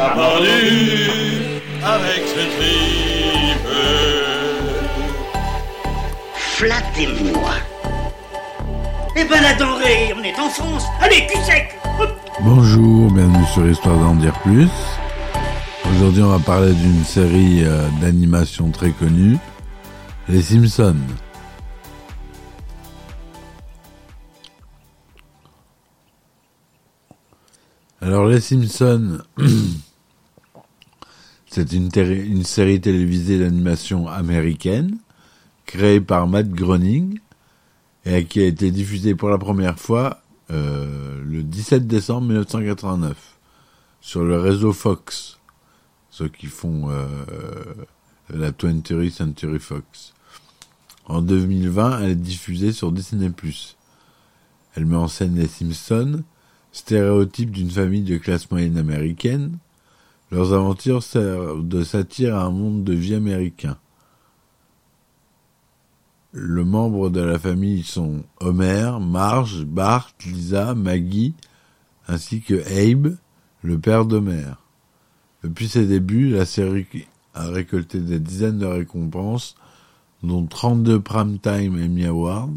A vendu avec ce tripe. Flattez-moi. Eh ben la denrée, on est en France. Allez, cul sec. Bonjour, bienvenue sur Histoire d'en dire plus. Aujourd'hui, on va parler d'une série euh, d'animation très connue, Les Simpsons. Alors, Les Simpsons, c'est une, série télévisée d'animation américaine, créée par Matt Groening, et qui a été diffusée pour la première fois euh, le 17 décembre 1989 sur le réseau Fox, ceux qui font euh, la 20th Century Fox. En 2020, elle est diffusée sur Disney+. Elle met en scène les Simpsons, stéréotypes d'une famille de classe moyenne américaine. Leurs aventures servent de satire à un monde de vie américain. Le membre de la famille sont Homer, Marge, Bart, Lisa, Maggie, ainsi que Abe, le père d'Homer. Depuis ses débuts, la série a récolté des dizaines de récompenses, dont 32 Primetime Emmy Awards,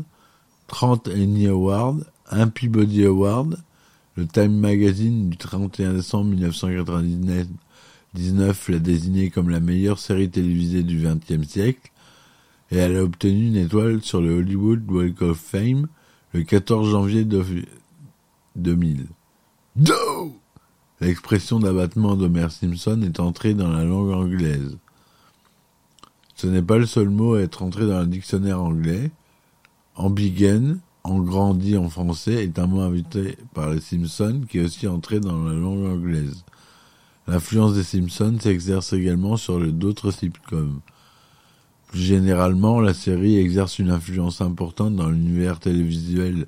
30 Annie Awards, un Peabody Award, le Time Magazine du 31 décembre 1999 19 l'a désignée comme la meilleure série télévisée du XXe siècle, et elle a obtenu une étoile sur le Hollywood Walk of Fame le 14 janvier de- 2000. Do L'expression d'abattement d'Homer Simpson est entrée dans la langue anglaise. Ce n'est pas le seul mot à être entré dans le dictionnaire anglais. Ambiguen, engrandi en français, est un mot invité par les Simpsons qui est aussi entré dans la langue anglaise. L'influence des Simpsons s'exerce également sur d'autres sitcoms. Plus généralement, la série exerce une influence importante dans l'univers télévisuel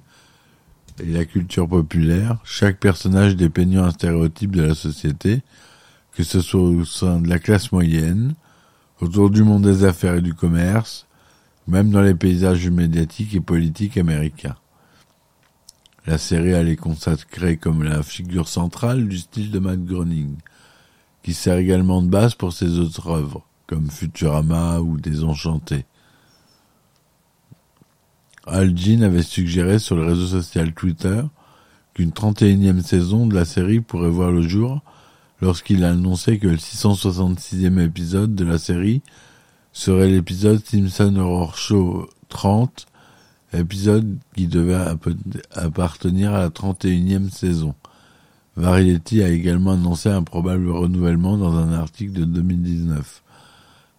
et la culture populaire, chaque personnage dépeignant un stéréotype de la société, que ce soit au sein de la classe moyenne, autour du monde des affaires et du commerce, même dans les paysages médiatiques et politiques américains. La série elle est consacrée comme la figure centrale du style de Matt Groening, qui sert également de base pour ses autres œuvres, comme Futurama ou Désenchanté. Al Jean avait suggéré sur le réseau social Twitter qu'une 31e saison de la série pourrait voir le jour lorsqu'il a annoncé que le 666e épisode de la série serait l'épisode Simpson Horror Show 30, épisode qui devait app- appartenir à la 31e saison. Variety a également annoncé un probable renouvellement dans un article de 2019.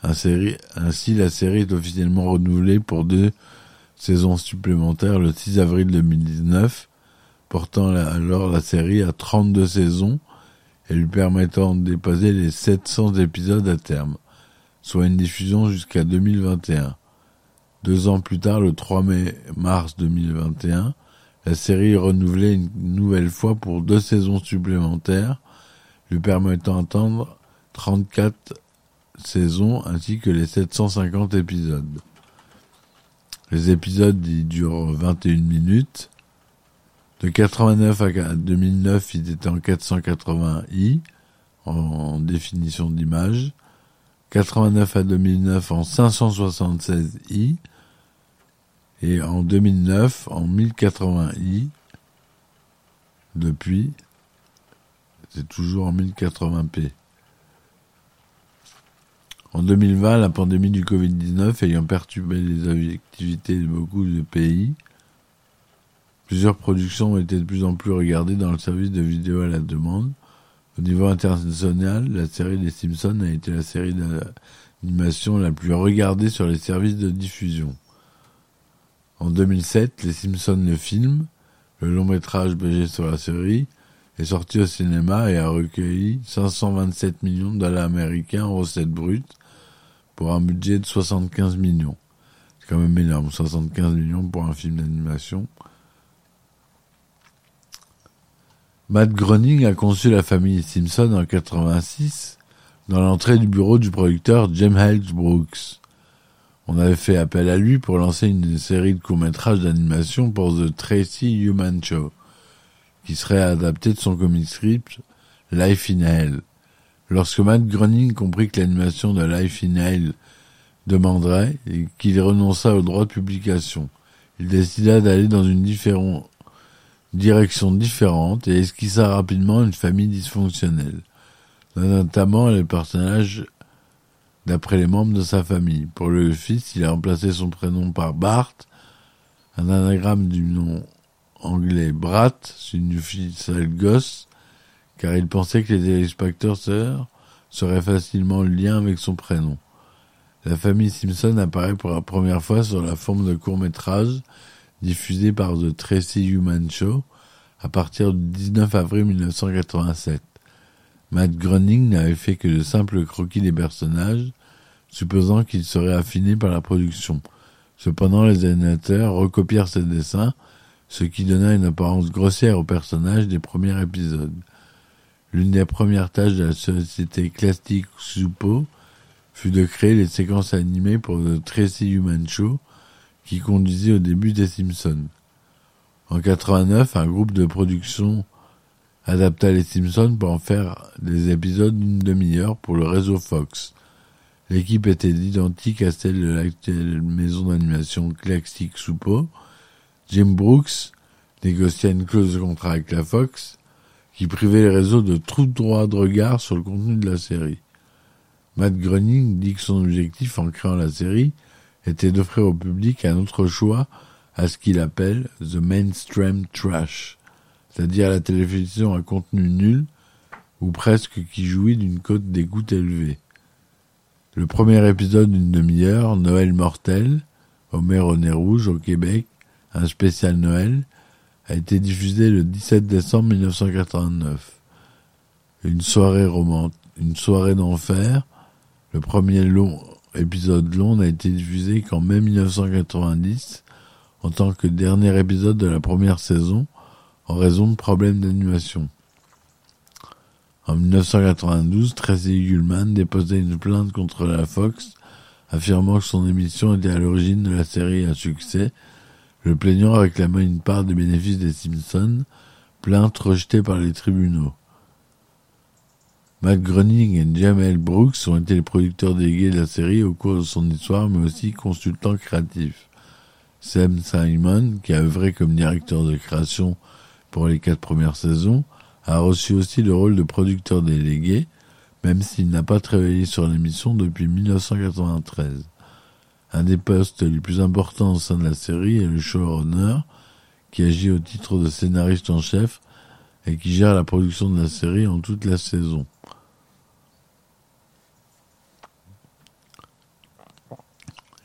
Un série- ainsi, la série est officiellement renouvelée pour deux saisons supplémentaires le 6 avril 2019, portant alors la série à 32 saisons et lui permettant de dépasser les 700 épisodes à terme, soit une diffusion jusqu'à 2021. Deux ans plus tard, le 3 mai mars 2021, la série est renouvelée une nouvelle fois pour deux saisons supplémentaires, lui permettant d'atteindre 34 saisons ainsi que les 750 épisodes. Les épisodes ils durent 21 minutes. De 89 à 2009, ils étaient en 480i en définition d'image. 89 à 2009 en 576i et en 2009 en 1080i. Depuis, c'est toujours en 1080p. En 2020, la pandémie du Covid-19 ayant perturbé les activités de beaucoup de pays, plusieurs productions ont été de plus en plus regardées dans le service de vidéo à la demande. Au niveau international, la série des Simpsons a été la série d'animation la plus regardée sur les services de diffusion. En 2007, Les Simpsons le film, le long métrage basé sur la série, est sorti au cinéma et a recueilli 527 millions de dollars américains en recettes brutes pour un budget de 75 millions. C'est quand même énorme, 75 millions pour un film d'animation. Matt Groening a conçu la famille Simpson en 86 dans l'entrée du bureau du producteur James Hedge Brooks. On avait fait appel à lui pour lancer une série de courts-métrages d'animation pour The Tracy Human Show, qui serait adapté de son comic script Life in Hell. Lorsque Matt Groening comprit que l'animation de Life in Hell demanderait et qu'il renonça au droit de publication, il décida d'aller dans une différente direction différente et esquissa rapidement une famille dysfonctionnelle, notamment les personnages d'après les membres de sa famille. Pour le fils, il a remplacé son prénom par Bart, un anagramme du nom anglais Brat, signifie sale gosse, car il pensait que les téléspectateurs seraient facilement le avec son prénom. La famille Simpson apparaît pour la première fois sur la forme de court métrage diffusé par The Tracy Human Show à partir du 19 avril 1987. Matt Groening n'avait fait que de simples croquis des personnages, supposant qu'ils seraient affinés par la production. Cependant, les animateurs recopièrent ces dessins, ce qui donna une apparence grossière aux personnages des premiers épisodes. L'une des premières tâches de la société Classic Soupo fut de créer les séquences animées pour The Tracy Human Show, qui conduisait au début des Simpsons. En 89, un groupe de production adapta les Simpsons pour en faire des épisodes d'une demi-heure pour le réseau Fox. L'équipe était identique à celle de l'actuelle maison d'animation Classic Soupo. Jim Brooks négociait une clause de contrat avec la Fox qui privait les réseaux de tout droit de regard sur le contenu de la série. Matt Groening dit que son objectif en créant la série était d'offrir au public un autre choix à ce qu'il appelle the mainstream trash, c'est-à-dire la télévision à contenu nul ou presque qui jouit d'une cote d'écoute élevée. Le premier épisode d'une demi-heure, Noël mortel, Homer au nez rouge au Québec, un spécial Noël, a été diffusé le 17 décembre 1989. Une soirée romantique, une soirée d'enfer, le premier long épisode long n'a été diffusé qu'en mai 1990 en tant que dernier épisode de la première saison en raison de problèmes d'animation. En 1992, Tracy Ullman déposait une plainte contre la Fox, affirmant que son émission était à l'origine de la série à succès, le plaignant réclamant une part des bénéfices des Simpsons, plainte rejetée par les tribunaux. Matt Groening et Jamel Brooks ont été les producteurs délégués de la série au cours de son histoire, mais aussi consultants créatifs. Sam Simon, qui a œuvré comme directeur de création pour les quatre premières saisons, a reçu aussi le rôle de producteur délégué, même s'il n'a pas travaillé sur l'émission depuis 1993. Un des postes les plus importants au sein de la série est le showrunner, qui agit au titre de scénariste en chef et qui gère la production de la série en toute la saison.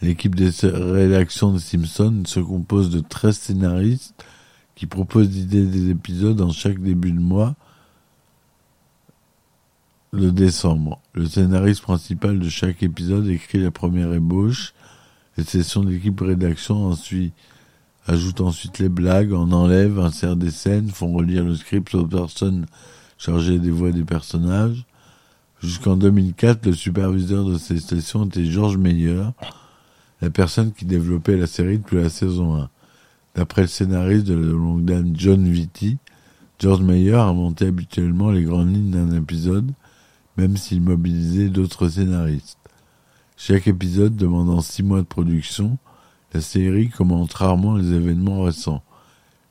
L'équipe de rédaction de Simpson se compose de 13 scénaristes qui proposent l'idée des épisodes en chaque début de mois de décembre. Le scénariste principal de chaque épisode écrit la première ébauche. Les sessions d'équipe rédaction ensuite ajoutent ensuite les blagues, en enlèvent, insèrent des scènes, font relire le script aux personnes chargées des voix des personnages. Jusqu'en 2004, le superviseur de ces sessions était George Meyer, la personne qui développait la série depuis la saison 1. D'après le scénariste de la longue dame John Vitti, George Meyer monté habituellement les grandes lignes d'un épisode, même s'il mobilisait d'autres scénaristes. Chaque épisode demandant six mois de production, la série commente rarement les événements récents.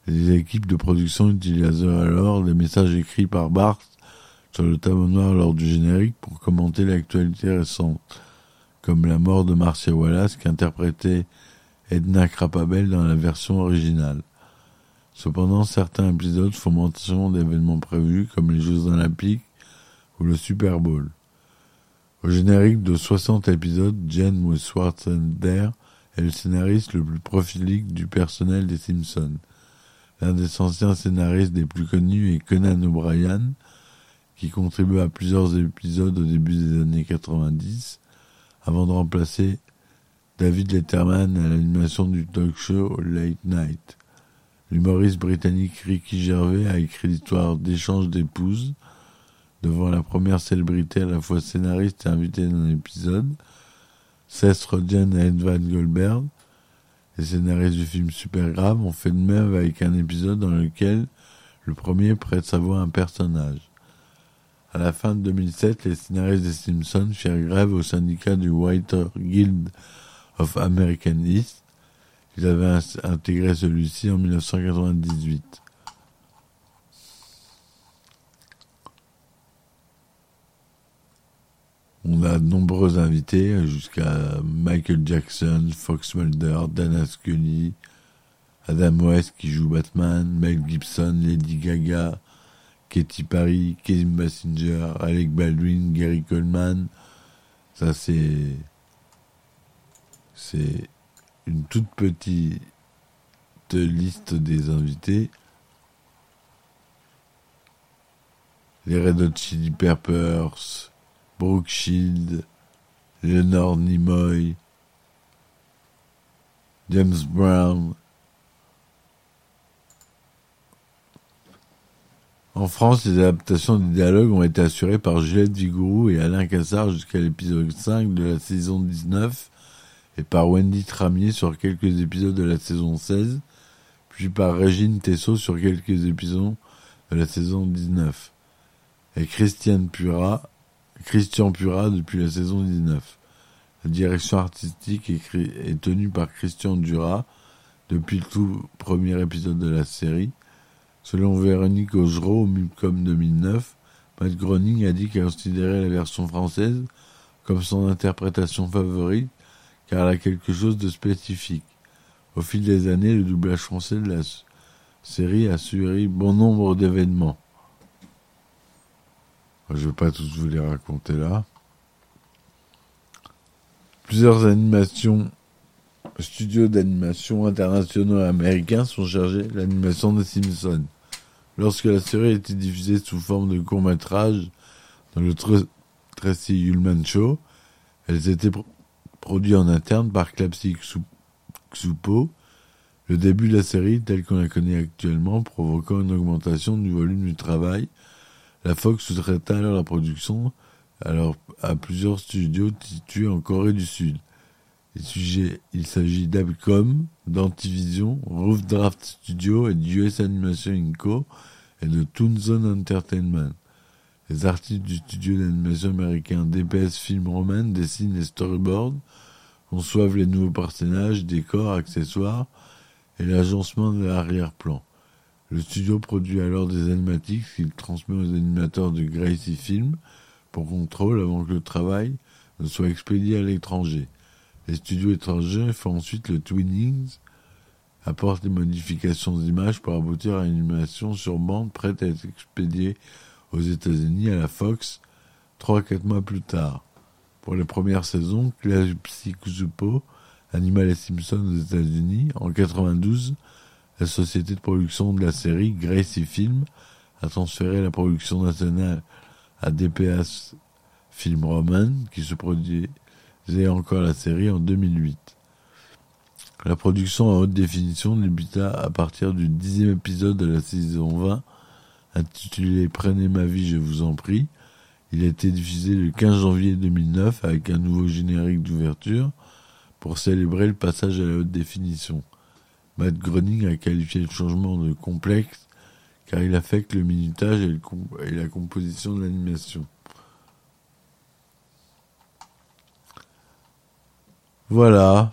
Les équipes de production utilisaient alors des messages écrits par Bart sur le tableau noir lors du générique pour commenter l'actualité récente comme la mort de Marcia Wallace qu'interprétait Edna Krapabel dans la version originale. Cependant, certains épisodes font mention d'événements prévus comme les Jeux Olympiques ou le Super Bowl. Au générique de 60 épisodes, Jen Schwarzenegger est le scénariste le plus prolifique du personnel des Simpsons. L'un des anciens scénaristes des plus connus est Conan O'Brien, qui contribue à plusieurs épisodes au début des années 90, avant de remplacer David Letterman à l'animation du talk show Late Night. L'humoriste britannique Ricky Gervais a écrit l'histoire d'échanges d'épouses devant la première célébrité à la fois scénariste et invitée d'un épisode, Seth Rogen et Edvard Goldberg. Les scénaristes du film Super Grave ont fait de même avec un épisode dans lequel le premier prête sa voix à un personnage. À la fin de 2007, les scénaristes des Simpsons firent grève au syndicat du Writer Guild of American East. Ils avaient intégré celui-ci en 1998. On a de nombreux invités, jusqu'à Michael Jackson, Fox Mulder, Dana Scully, Adam West qui joue Batman, Mel Gibson, Lady Gaga, Katy Perry, Kim Basinger, Alec Baldwin, Gary Coleman. Ça, c'est. C'est une toute petite liste des invités. Les Red Hot Chili Peppers, Brooke Leonard Nimoy, James Brown. En France, les adaptations des dialogues ont été assurées par Juliette Vigourou et Alain Cassard jusqu'à l'épisode 5 de la saison 19 et par Wendy Tramier sur quelques épisodes de la saison 16, puis par Régine Tessot sur quelques épisodes de la saison 19 et Christiane Christian Pura depuis la saison 19. La direction artistique est, tenue par Christian Dura depuis le tout premier épisode de la série. Selon Véronique Augereau, au Mulcom 2009, Matt Groening a dit qu'elle considérait la version française comme son interprétation favorite car elle a quelque chose de spécifique. Au fil des années, le doublage français de la série a suivi bon nombre d'événements. Je ne vais pas tous vous les raconter là. Plusieurs animations, studios d'animation internationaux américains sont chargés de l'animation des Simpsons. Lorsque la série a été diffusée sous forme de court métrage dans le Tracy Ullman Show, elles étaient produites en interne par Klapsi Xupo. Le début de la série, tel qu'on la connaît actuellement, provoquant une augmentation du volume du travail la Fox sous-traita alors la production à plusieurs studios situés en Corée du Sud. Il s'agit d'Abcom, d'Antivision, Roof Draft Studio et d'US Animation Inc. et de Toon Zone Entertainment. Les artistes du studio d'animation américain DPS Film Roman dessinent les storyboards, conçoivent les nouveaux personnages, décors, accessoires et l'agencement de l'arrière-plan. Le studio produit alors des animatiques qu'il transmet aux animateurs de Gracie Film pour contrôle avant que le travail ne soit expédié à l'étranger. Les studios étrangers font ensuite le twinning, apportent des modifications d'images pour aboutir à une animation sur bande prête à être expédiée aux États-Unis à la Fox trois quatre mois plus tard. Pour les premières saisons, Claire Zupo anima les Simpsons aux États-Unis en 92 la société de production de la série, Gracie Film, a transféré la production nationale à DPS Film Roman, qui se encore la série en 2008. La production en haute définition débuta à partir du dixième épisode de la saison 20, intitulé Prenez ma vie, je vous en prie. Il a été diffusé le 15 janvier 2009 avec un nouveau générique d'ouverture pour célébrer le passage à la haute définition. Matt Groening a qualifié le changement de complexe car il affecte le minutage et, la composition de l'animation. Voilà.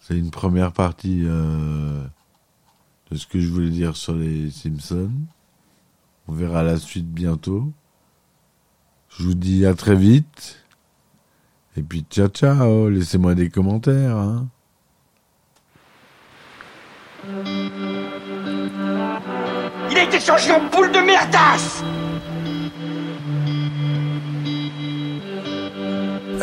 C'est une première partie euh, de ce que je voulais dire sur les Simpsons. On verra la suite bientôt. Je vous dis à très vite. Et puis ciao ciao, laissez-moi des commentaires. Hein. Il a été changé en boule de merdasse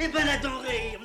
Eh ben la denrée,